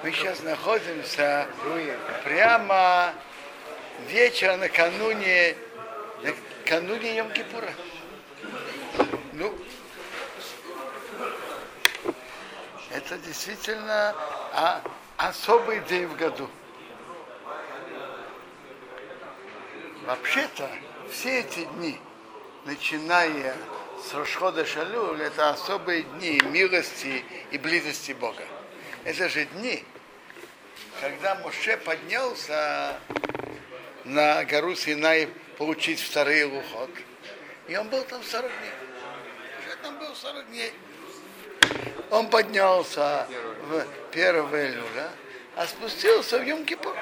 Мы сейчас находимся прямо вечер накануне, накануне Йом-Кипура. Ну, это действительно а, особый день в году. Вообще-то, все эти дни, начиная с Рошхода Шалюль, это особые дни милости и близости Бога. Это же дни, когда Моше поднялся на гору Синай получить вторые лухот. И он был там 40 дней. Уже там был 40 дней. Он поднялся в первого июля, а спустился в Йом-Кипур.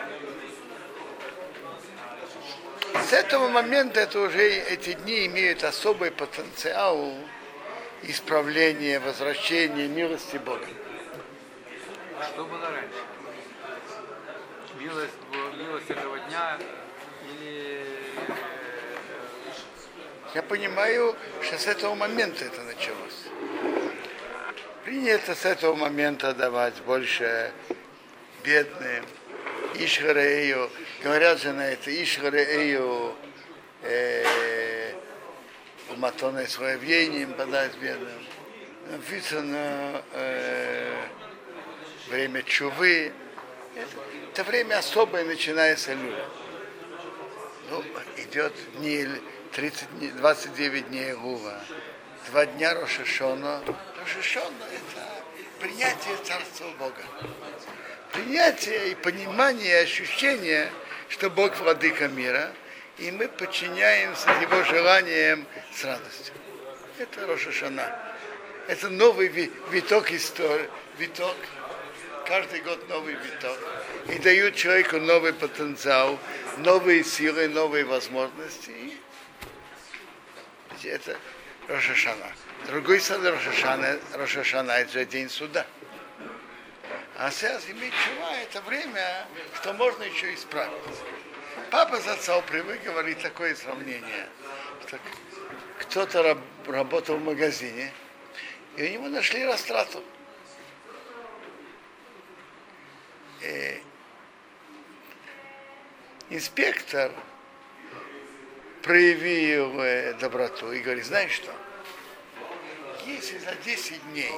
С этого момента это уже эти дни имеют особый потенциал исправления, возвращения милости Бога. Что было раньше? Милость, милость этого дня или... Я понимаю, что с этого момента это началось. Принято с этого момента давать больше бедным, Ишхарею, говорят же на это, Ишхарею, э, Матоне свое веяние подать бедным. Написано э, время чувы. Это, это время особое, начиная с Илюля. Ну, идет дни, 30 дней, 29 дней Гува, два дня Рошашона. Рошашона – это принятие Царства Бога принятие и понимание, и ощущение, что Бог владыка мира, и мы подчиняемся его желаниям с радостью. Это Рошашана. Это новый виток истории, виток, каждый год новый виток. И дают человеку новый потенциал, новые силы, новые возможности. Это Рошашана. Другой сад Рошашана, Рошашана это день суда. А сейчас иметь чува это время, что можно еще исправить. Папа за отцом привык говорить такое сравнение, кто-то раб, работал в магазине, и у него нашли растрату. И инспектор проявил э, доброту и говорит, знаешь что, если за 10 дней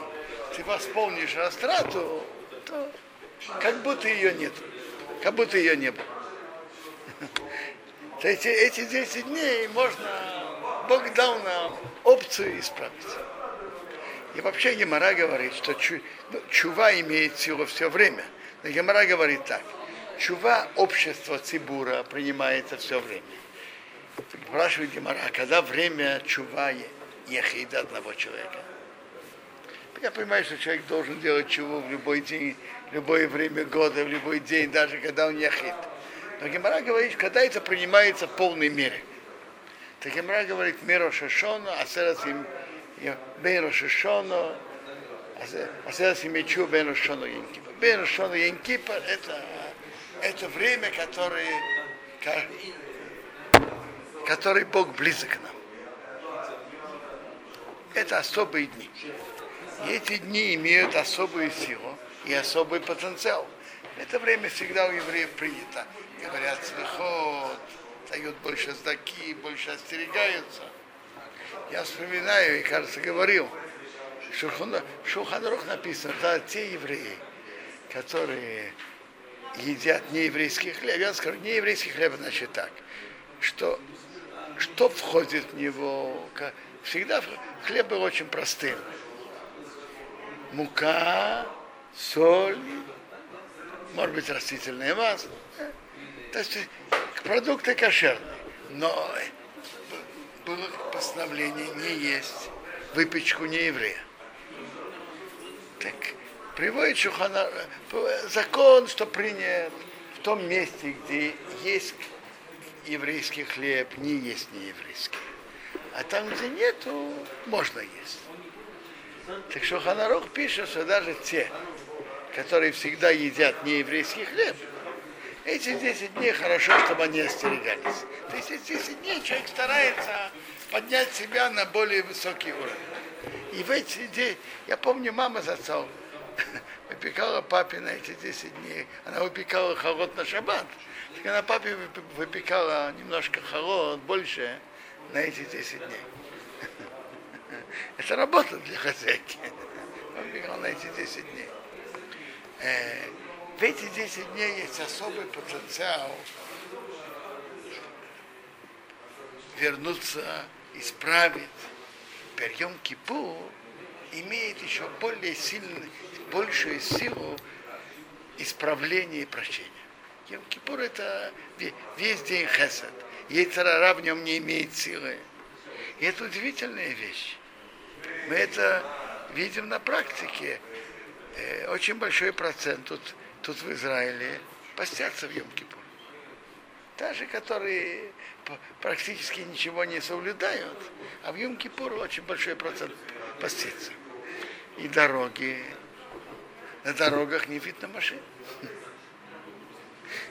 ты восполнишь растрату, то как будто ее нет. Как будто ее не было. Эти, эти 10 дней можно, Бог дал нам опцию исправить. И вообще Гемора говорит, что чу, ну, чува имеет силу все время. Гемора говорит так. Чува общества Цибура принимается все время. Спрашивает Гемора, а когда время чува ехида одного человека? Я понимаю, что человек должен делать чего в любой день, в любое время года, в любой день, даже когда он яхит. Но Гемора говорит, когда это принимается в полной мере. Так Гемора говорит, Миро Шашона, Асерас им Бен Шашона, Асерас им Мечу Бен Шашона Янкипа. Бен Шашона Янкипа это, это время, которое, который Бог близок к нам. Это особые дни. И эти дни имеют особую силу и особый потенциал. Это время всегда у евреев принято. Говорят, слыхот, дают больше сдаки, больше остерегаются. Я вспоминаю, и, кажется, говорил, Шуханрух написано, да, те евреи, которые едят нееврейский хлеб, я скажу, нееврейский хлеб, значит так, что, что входит в него, всегда хлеб был очень простым мука, соль, может быть, растительное масло. То есть продукты кошерные. Но было постановление не есть выпечку не еврея. Так приводит Шухана закон, что принят в том месте, где есть еврейский хлеб, не есть нееврейский. А там, где нету, можно есть. Так что Ханарух пишет, что даже те, которые всегда едят нееврейский хлеб, эти 10 дней хорошо, чтобы они остерегались. То есть эти 10 дней человек старается поднять себя на более высокий уровень. И в эти дни, я помню, мама с отцом, выпекала папе на эти 10 дней. Она выпекала холод на шаббат. Так она папе выпекала немножко холод, больше на эти 10 дней. Это работа для хозяйки. Выпекала на эти 10 дней. Э, в эти 10 дней есть особый потенциал вернуться, исправить. Теперь Йом-Кипур имеет еще более сильную, большую силу исправления и прощения. Йом-Кипур это весь день хесед. Ейцарара в нем не имеет силы. И это удивительная вещь. Мы это видим на практике. Э, очень большой процент тут, тут в Израиле постятся в Йом-Кипур. Даже которые практически ничего не соблюдают, а в Йом-Кипур очень большой процент постится. И дороги, на дорогах не видно машин.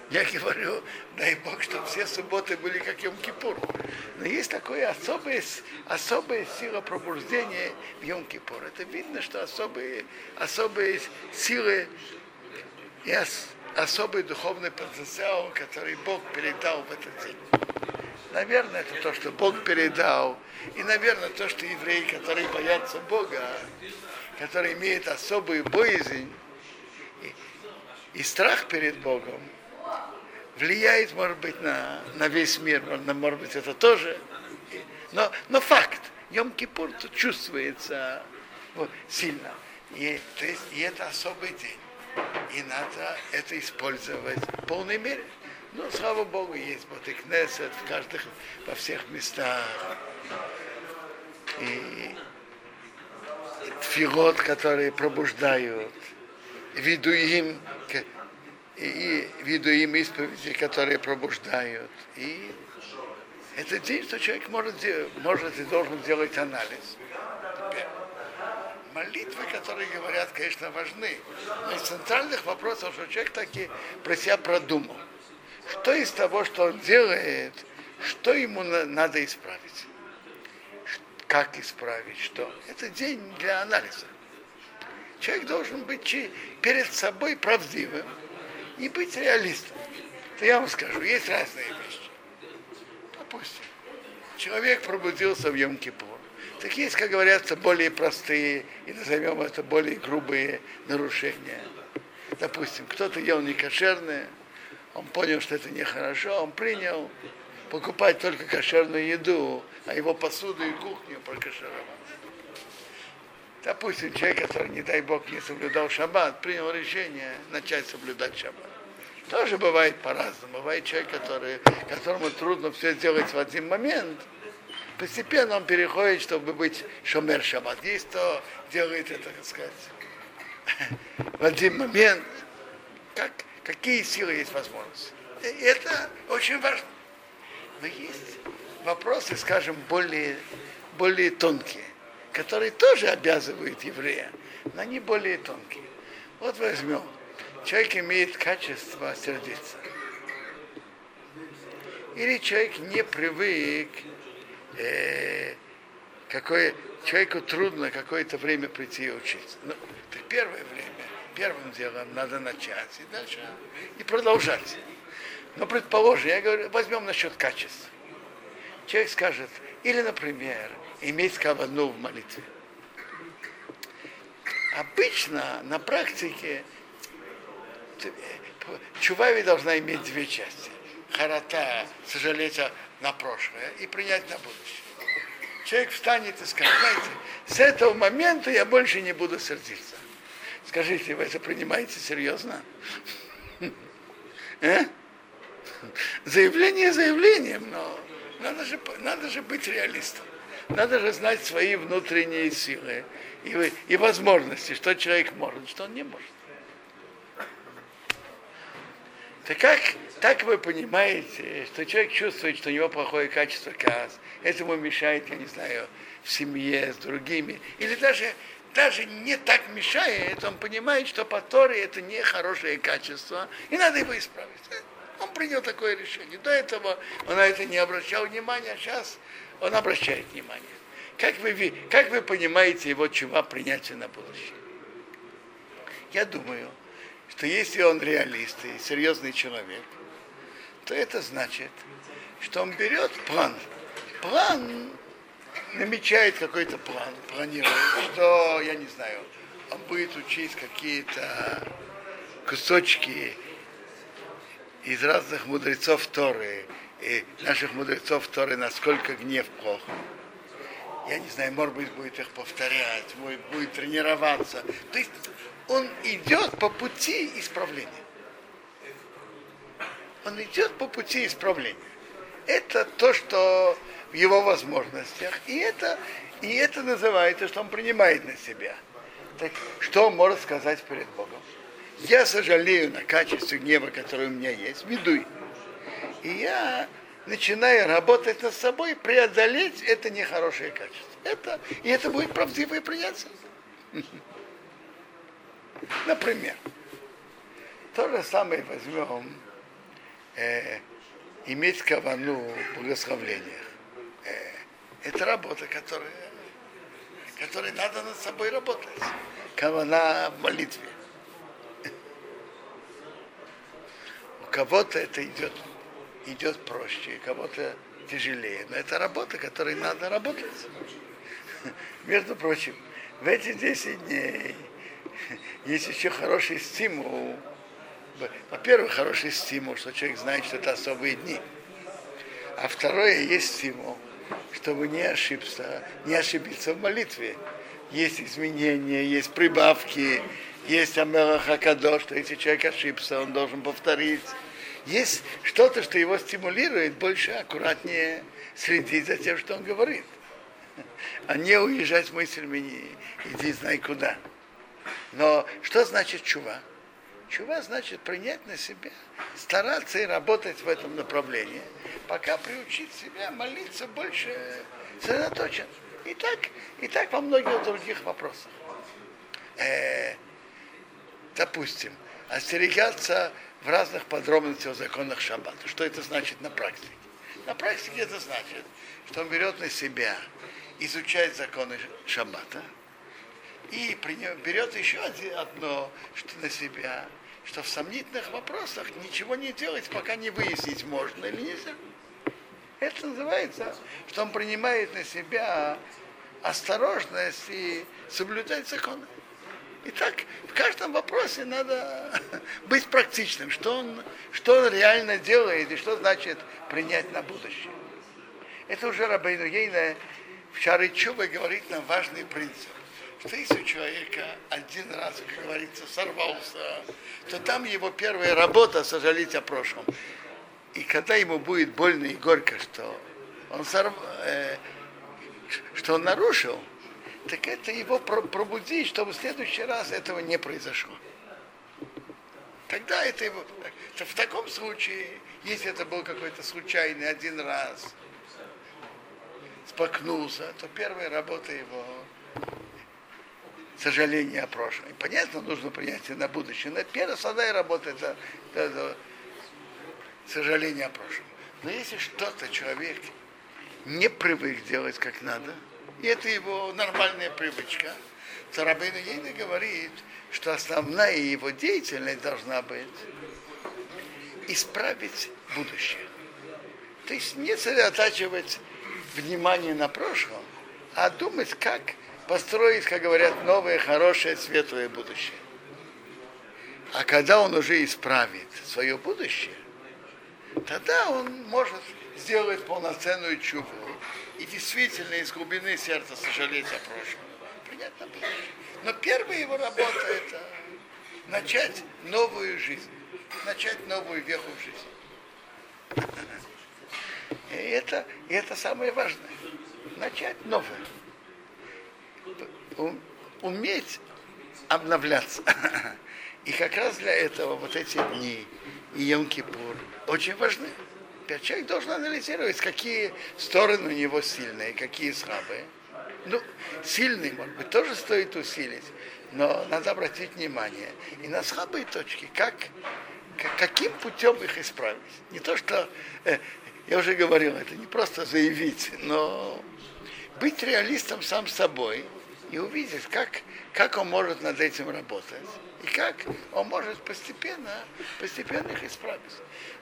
Я говорю, дай Бог, чтобы все субботы были как Йом-Кипур. Но есть такое особое, особая сила пробуждения в Йом-Кипур. Это видно, что особые, особые силы и особый духовный потенциал, который Бог передал в этот день. Наверное, это то, что Бог передал. И, наверное, то, что евреи, которые боятся Бога, которые имеют особую боязнь и, и страх перед Богом, влияет, может быть, на, на весь мир. Может быть, это тоже. Но, но факт. Йом-Кипур чувствуется вот, сильно. И, то есть, и это особый день. И надо это использовать в полной мере. Ну, слава Богу, есть Ботекнесет в каждых, во всех местах. И филот, которые пробуждают, виду им, и виду им исповеди, которые пробуждают. И это день, что человек может, может и должен делать анализ. Молитвы, которые говорят, конечно, важны. Но из центральных вопросов, что человек таки про себя продумал что из того, что он делает, что ему надо исправить. Как исправить, что. Это день для анализа. Человек должен быть перед собой правдивым и быть реалистом. То я вам скажу, есть разные вещи. Допустим, человек пробудился в Йом-Кипур. Так есть, как говорятся, более простые, и назовем это более грубые нарушения. Допустим, кто-то ел некошерное, он понял, что это нехорошо, он принял покупать только кошерную еду, а его посуду и кухню прокашировал. Допустим, человек, который, не дай бог, не соблюдал шаббат, принял решение начать соблюдать шаббат. Тоже бывает по-разному. Бывает человек, который, которому трудно все сделать в один момент. Постепенно он переходит, чтобы быть шомер шаббат. Есть кто делает это, так сказать, в один момент. Как какие силы есть возможность. Это очень важно. Но есть вопросы, скажем, более, более тонкие, которые тоже обязывают еврея, но они более тонкие. Вот возьмем. Человек имеет качество сердиться. Или человек не привык, э, какое, человеку трудно какое-то время прийти и учиться. Ну, это первое время первым делом надо начать и дальше и продолжать. Но предположим, я говорю, возьмем насчет качества. Человек скажет, или, например, иметь кавану в молитве. Обычно на практике чувави должна иметь две части. Харата, сожалеть на прошлое и принять на будущее. Человек встанет и скажет, знаете, с этого момента я больше не буду сердиться. Скажите, вы это принимаете серьезно? Э? Заявление заявлением, но надо же, надо же быть реалистом. Надо же знать свои внутренние силы и, и возможности, что человек может, что он не может. Так как так вы понимаете, что человек чувствует, что у него плохое качество каз, этому мешает, я не знаю, в семье с другими, или даже даже не так мешает, он понимает, что по Торе это не хорошее качество, и надо его исправить. Он принял такое решение. До этого он на это не обращал внимания, а сейчас он обращает внимание. Как вы, как вы понимаете его чува принятия на будущее? Я думаю, что если он реалист и серьезный человек, то это значит, что он берет план. План намечает какой-то план, планирует, что, я не знаю, он будет учить какие-то кусочки из разных мудрецов Торы, и наших мудрецов Торы, насколько гнев плох. Я не знаю, может быть, будет их повторять, будет, будет тренироваться. То есть он идет по пути исправления. Он идет по пути исправления. Это то, что в его возможностях. И это, и это называется, что он принимает на себя. Так что он может сказать перед Богом? Я сожалею на качестве гнева, которое у меня есть, ведуй. И я начинаю работать над собой, преодолеть это нехорошее качество. Это, и это будет правдивое принятие. Например, то же самое возьмем э, иметь кавану в благословлениях. Э, это работа, которая, которой надо над собой работать. Кавана в молитве. У кого-то это идет, идет проще, у кого-то тяжелее. Но это работа, которой надо работать. Между прочим, в эти 10 дней есть еще хороший стимул. Во-первых, хороший стимул, что человек знает, что это особые дни. А второе, есть стимул, чтобы не ошибиться, не ошибиться в молитве. Есть изменения, есть прибавки, есть Амела Хакадо, что если человек ошибся, он должен повторить. Есть что-то, что его стимулирует больше аккуратнее следить за тем, что он говорит. А не уезжать мыслями, иди знай куда. Но что значит чува? Чува значит принять на себя, стараться и работать в этом направлении, пока приучить себя молиться больше сосредоточен. И так, и так во многих других вопросах. Э, допустим, остерегаться в разных подробностях о законах шаббата. Что это значит на практике? На практике это значит, что он берет на себя изучать законы шаббата, и берет еще одно что на себя, что в сомнительных вопросах ничего не делать, пока не выяснить, можно или нельзя. Это называется, что он принимает на себя осторожность и соблюдать законы. Итак, в каждом вопросе надо быть практичным, что он, что он реально делает и что значит принять на будущее. Это уже Рабейну Ейна в Шары Чубы говорит нам важный принцип что если у человека один раз, как говорится, сорвался, то там его первая работа сожалеть о прошлом. И когда ему будет больно и горько, что он, сорв... э, что он нарушил, так это его пробудить, чтобы в следующий раз этого не произошло. Тогда это его... В таком случае, если это был какой-то случайный один раз, спокнулся, то первая работа его сожаление о прошлом. И понятно, нужно принятие на будущее. Но первая основная работа это, это сожаление о прошлом. Но если что-то человек не привык делать как надо, и это его нормальная привычка, то Рабейн Ейна говорит, что основная его деятельность должна быть исправить будущее. То есть не сосредотачивать внимание на прошлом, а думать, как построить, как говорят, новое, хорошее, светлое будущее. А когда он уже исправит свое будущее, тогда он может сделать полноценную чуву и действительно из глубины сердца сожалеть о прошлом. Понятно. Но первая его работа это начать новую жизнь, начать новую веху в жизни. И это, и это самое важное. Начать новое уметь обновляться. И как раз для этого вот эти дни и Йом-Кипур очень важны. Человек должен анализировать, какие стороны у него сильные, какие слабые. Ну, сильный, может быть, тоже стоит усилить, но надо обратить внимание и на слабые точки, как, каким путем их исправить. Не то, что, э, я уже говорил, это не просто заявить, но быть реалистом сам собой – и увидеть, как, как он может над этим работать. И как он может постепенно, постепенно их исправить.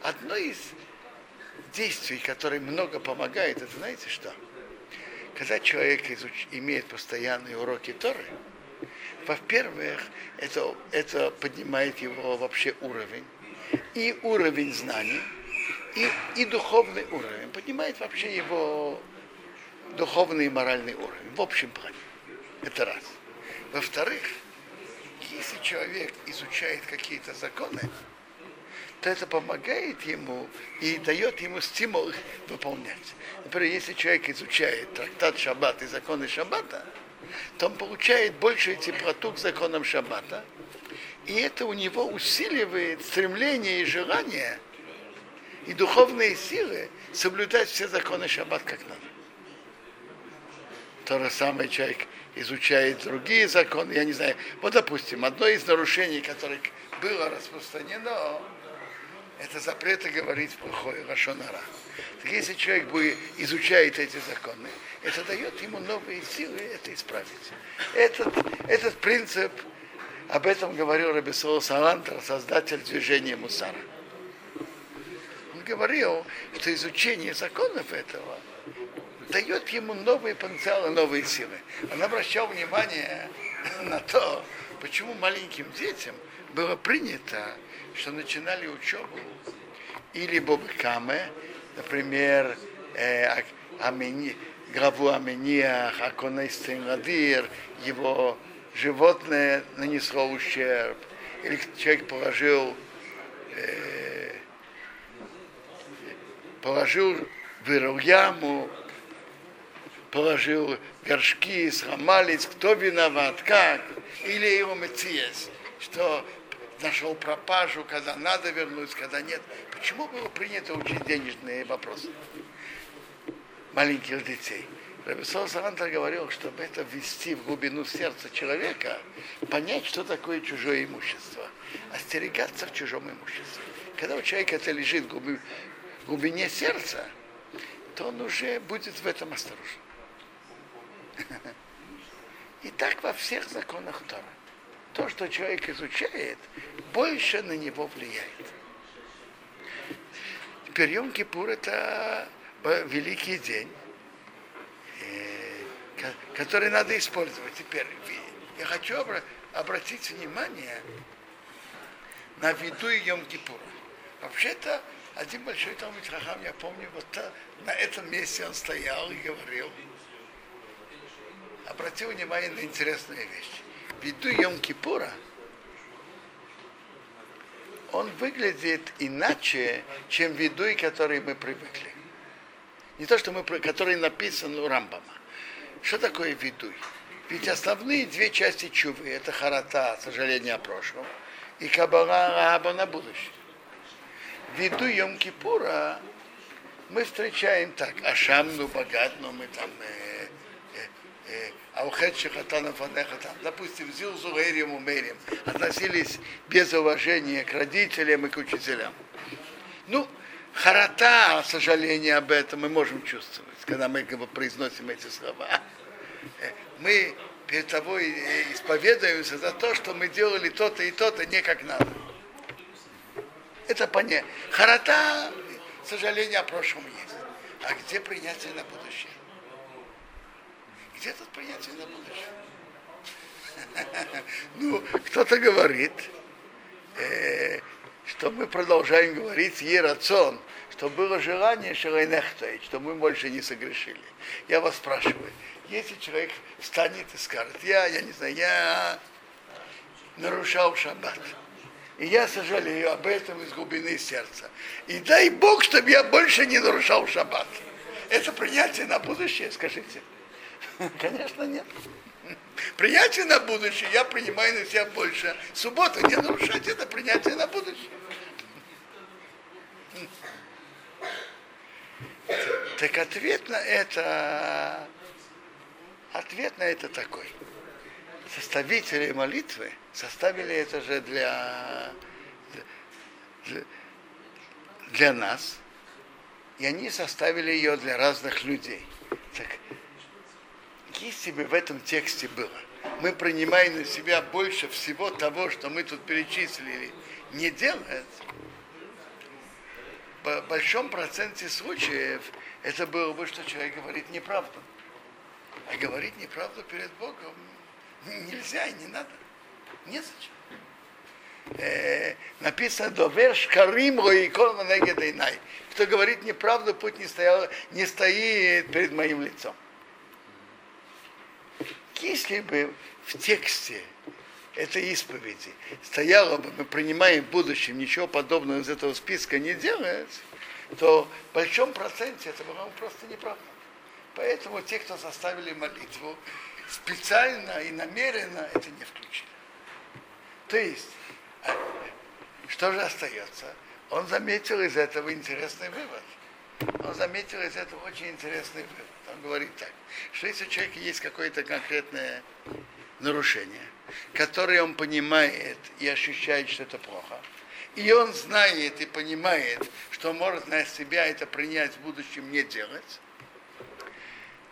Одно из действий, которое много помогает, это знаете что? Когда человек изуч... имеет постоянные уроки Торы, во-первых, это, это поднимает его вообще уровень, и уровень знаний, и, и духовный уровень, поднимает вообще его духовный и моральный уровень, в общем плане. Это раз. Во-вторых, если человек изучает какие-то законы, то это помогает ему и дает ему стимул выполнять. Например, если человек изучает трактат Шаббат и законы Шаббата, то он получает большую теплоту к законам Шаббата, и это у него усиливает стремление и желание и духовные силы соблюдать все законы Шаббат как надо. То же самое человек изучает другие законы, я не знаю. Вот, допустим, одно из нарушений, которое было распространено, это запреты говорить плохое Рашонара. Так если человек будет, изучает эти законы, это дает ему новые силы это исправить. Этот, этот принцип, об этом говорил Рабисол Салантер, создатель движения Мусара. Он говорил, что изучение законов этого дает ему новые потенциалы, новые силы. Он обращал внимание на то, почему маленьким детям было принято, что начинали учебу. Или Бобкаме, например, э, Амени, главу Амениях, Аконейстин Ладир, его животное нанесло ущерб, или человек положил, э, положил, вырыл яму, положил горшки, сломались, кто виноват, как, или его мециес, что нашел пропажу, когда надо вернуть, когда нет. Почему было принято учить денежные вопросы маленьких детей? Рабисол Сарантер говорил, чтобы это ввести в глубину сердца человека, понять, что такое чужое имущество, остерегаться в чужом имуществе. Когда у человека это лежит в глубине сердца, то он уже будет в этом осторожен. И так во всех законах Тора. То, что человек изучает, больше на него влияет. Теперь Йом-Кипур это великий день, э, который надо использовать. Теперь я хочу обратить внимание на виду Йом-Кипура. Вообще-то один большой Талмит Хахам, я помню, вот на этом месте он стоял и говорил, обратил внимание на интересную вещь. Виду Йом-Кипура, он выглядит иначе, чем видуй, который мы привыкли. Не то, что мы, который написан у Рамбама. Что такое видуй? Ведь основные две части чувы – это харата, сожаление о прошлом, и кабала раба на будущее. Виду Йом-Кипура мы встречаем так, ашамну, богатну, мы там э, а у Хетшихатана Фанехата, допустим, Зилзу Эрим Умерим, относились без уважения к родителям и к учителям. Ну, харата, сожаление об этом мы можем чувствовать, когда мы как бы, произносим эти слова. Мы перед тобой исповедуемся за то, что мы делали то-то и то-то не как надо. Это понятно. Харата, сожаление о прошлом есть. А где принятие на будущее? Где тут принятие на будущее? Ну, кто-то говорит, э, что мы продолжаем говорить Ерацон, что было желание Шелайнехтаить, что мы больше не согрешили. Я вас спрашиваю, если человек встанет и скажет, я, я не знаю, я нарушал шаббат, и я сожалею об этом из глубины сердца. И дай Бог, чтобы я больше не нарушал шаббат. Это принятие на будущее, скажите. Конечно, нет. Принятие на будущее я принимаю на себя больше. Суббота не нарушать это принятие на будущее. Так ответ на это, ответ на это такой. Составители молитвы составили это же для, для, для нас, и они составили ее для разных людей. Так бы в этом тексте было мы принимаем на себя больше всего того, что мы тут перечислили, не делает, в большом проценте случаев это было бы, что человек говорит неправду. А говорить неправду перед Богом нельзя и не надо. Незачем. Э, написано «Довер шкарим роикол най». Кто говорит неправду, путь не, стоял, не стоит перед моим лицом. Если бы в тексте этой исповеди стояло бы, мы принимаем в будущем, ничего подобного из этого списка не делать, то в большом проценте это было просто неправда. Поэтому те, кто составили молитву, специально и намеренно это не включили. То есть, а, что же остается? Он заметил из этого интересный вывод. Он заметил из этого очень интересный вывод. Он говорит так, что если у человека есть какое-то конкретное нарушение, которое он понимает и ощущает, что это плохо, и он знает и понимает, что может на себя это принять в будущем не делать,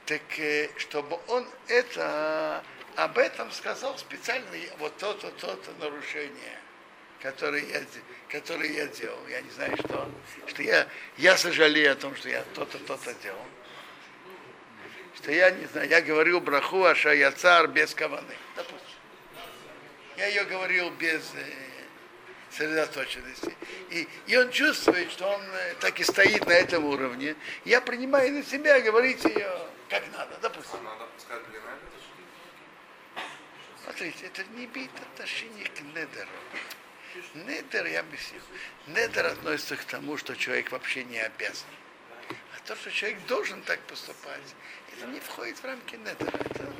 так э, чтобы он это об этом сказал специально вот то-то, то-то нарушение, которое я, которое я делал. Я не знаю, что, что я, я сожалею о том, что я то-то, то-то делал. Что я не знаю, я говорил браху аша я цар без каваны. Допустим. Я ее говорил без э, сосредоточенности. И, и он чувствует, что он э, так и стоит на этом уровне. Я принимаю на себя говорить ее как надо, допустим. Надо сказать, Смотрите, это не имеет отношения к недеру. Недер, я объясню. Недер относится к тому, что человек вообще не обязан. А то, что человек должен так поступать, это не входит в рамки недера. Это,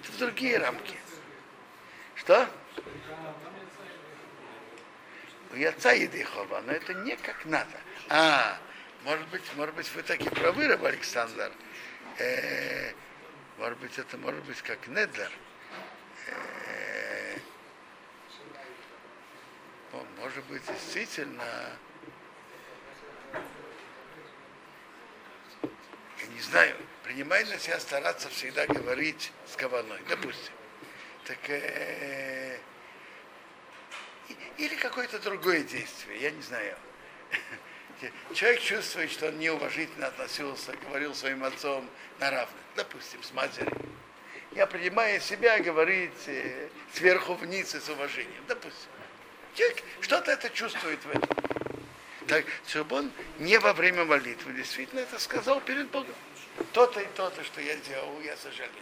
это в другие рамки. Что? У яца Едихова, но это не как надо. А, может быть, может быть, вы таки правы, Раб Александр. Э, может быть, это может быть как недер. Э, может быть, действительно, я не знаю, принимай на себя стараться всегда говорить с каваной, допустим. Так, э, или какое-то другое действие, я не знаю. Человек чувствует, что он неуважительно относился, говорил своим отцом на равных, допустим, с матерью я принимаю себя говорить э, сверху вниз и с уважением. Допустим. Человек что-то это чувствует в этом. Так, чтобы он не во время молитвы действительно это сказал перед Богом. То-то и то-то, что я делал, я сожалею.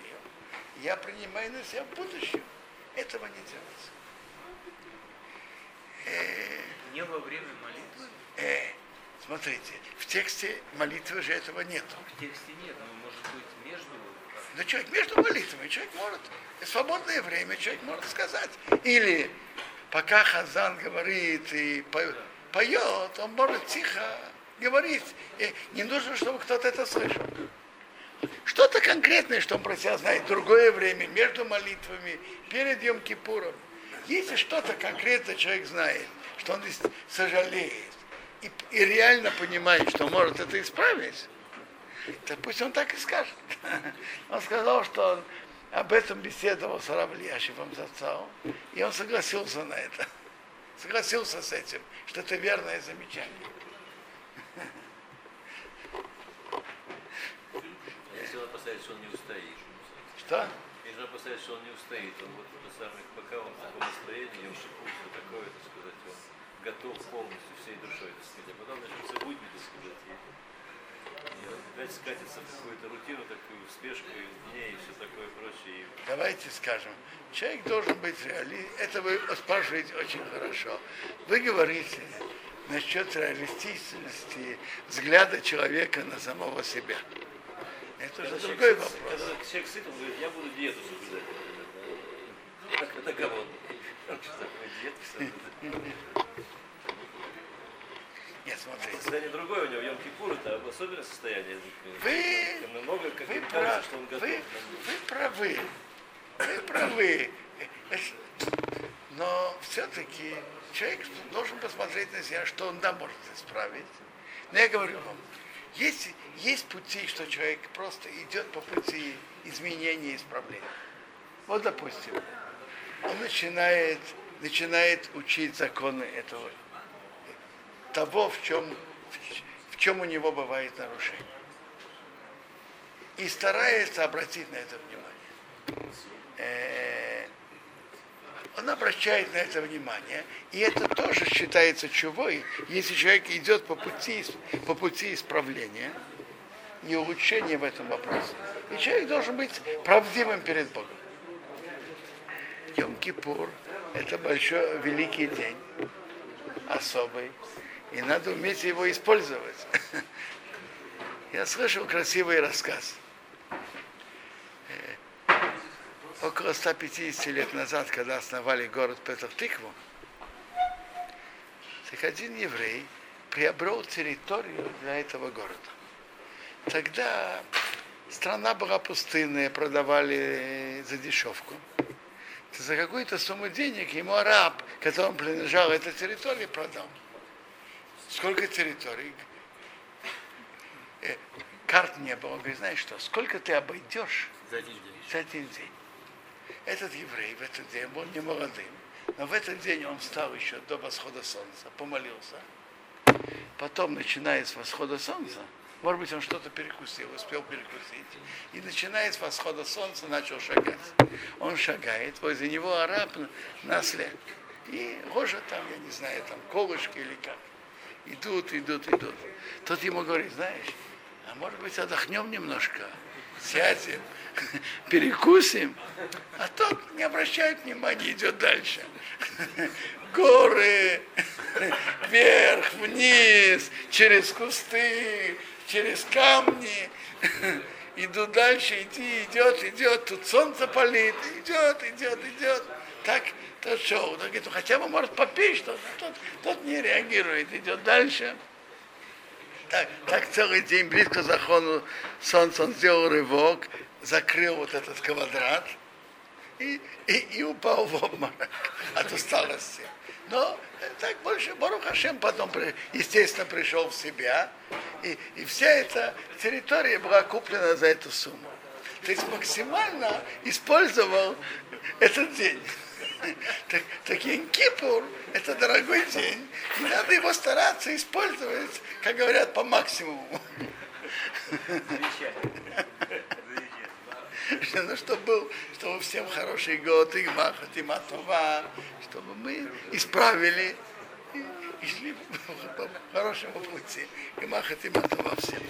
Я принимаю на себя в будущем. Этого не делать. Э, не во время молитвы? Э, смотрите, в тексте молитвы же этого нету. В тексте нет, но может быть между да человек между молитвами, человек может, в свободное время человек может сказать. Или пока Хазан говорит и поет, он может тихо говорить. И не нужно, чтобы кто-то это слышал. Что-то конкретное, что он про себя знает, другое время, между молитвами, перед Йом Кипуром. Если что-то конкретно человек знает, что он сожалеет и, и реально понимает, что может это исправить, так пусть он так и скажет. Он сказал, что он об этом беседовал с Равлияшевым Зацау, и он согласился на это. Согласился с этим, что это верное замечание. Если он поставит, что он не устоит. Что? Если он поставит, что он не устоит, он вот это самое, пока он в таком настроении, он шипуется такое, так сказать, он готов полностью всей душой, так сказать, а потом начнется будни, так сказать, опять скатится в какую-то рутину, такую спешку, дней и все такое прочее. Давайте скажем, человек должен быть реалистом. Это вы спрашиваете очень хорошо. Вы говорите насчет реалистичности взгляда человека на самого себя. Это уже другой вопрос. Когда человек сыт, он говорит, я буду диету соблюдать. Это кого? Что такое диета? Нет, смотрите. Состояние другое у него, Йом Кипур, это особенное состояние. Вы, много, как вы, прав, что он готов. вы, вы правы. Вы правы. Но все-таки человек должен посмотреть на себя, что он да может исправить. Но я говорю вам, есть, есть пути, что человек просто идет по пути изменения и исправления. Вот, допустим, он начинает, начинает учить законы этого, того, в чем, в чем у него бывает нарушение. И старается обратить на это внимание. Э, Он обращает на это внимание, и это тоже считается чувой, если человек идет по пути, по пути исправления и улучшения в этом вопросе. И человек должен быть правдивым перед Богом. Йом-Кипур – это большой, великий день, особый, и надо уметь его использовать. Я слышал красивый рассказ. Э, Около 150 лет назад, когда основали город Петр-Тикву, так один еврей приобрел территорию для этого города. Тогда страна была пустынная, продавали за дешевку за какую-то сумму денег ему араб, которому принадлежала эта территория, продал. Сколько территорий? Э, карт не было. Он говорит, знаешь что, сколько ты обойдешь За один день. за один день? Этот еврей в этот день был не молодым, но в этот день он встал еще до восхода солнца, помолился. Потом, начиная с восхода солнца, может быть, он что-то перекусил, успел перекусить. И начиная с восхода солнца начал шагать. Он шагает, возле него араб на след. И рожа там, я не знаю, там колышки или как. Идут, идут, идут. Тот ему говорит, знаешь, а может быть отдохнем немножко, сядем, перекусим. А тот не обращает внимания, идет дальше. Горы, вверх, вниз, через кусты, через камни. Иду дальше, иди, идет, идет, тут солнце палит, идет, идет, идет. Так, тот шел, он говорит, «Ну, хотя бы может попить что-то. Тот, тот не реагирует, идет дальше. Так, так целый день близко заходу солнца он сделал рывок, закрыл вот этот квадрат и, и, и упал в обморок от усталости. Но э, так больше Барух Хашем потом, естественно, пришел в себя, и, и вся эта территория была куплена за эту сумму. То есть максимально использовал этот день. Так, так Йом-Кипур – это дорогой день, и надо его стараться использовать, как говорят, по максимуму. Ну, чтобы был, чтобы всем хороший год, и махат, и матова, чтобы мы исправили и, и шли по хорошему пути. И махат, и матова всем.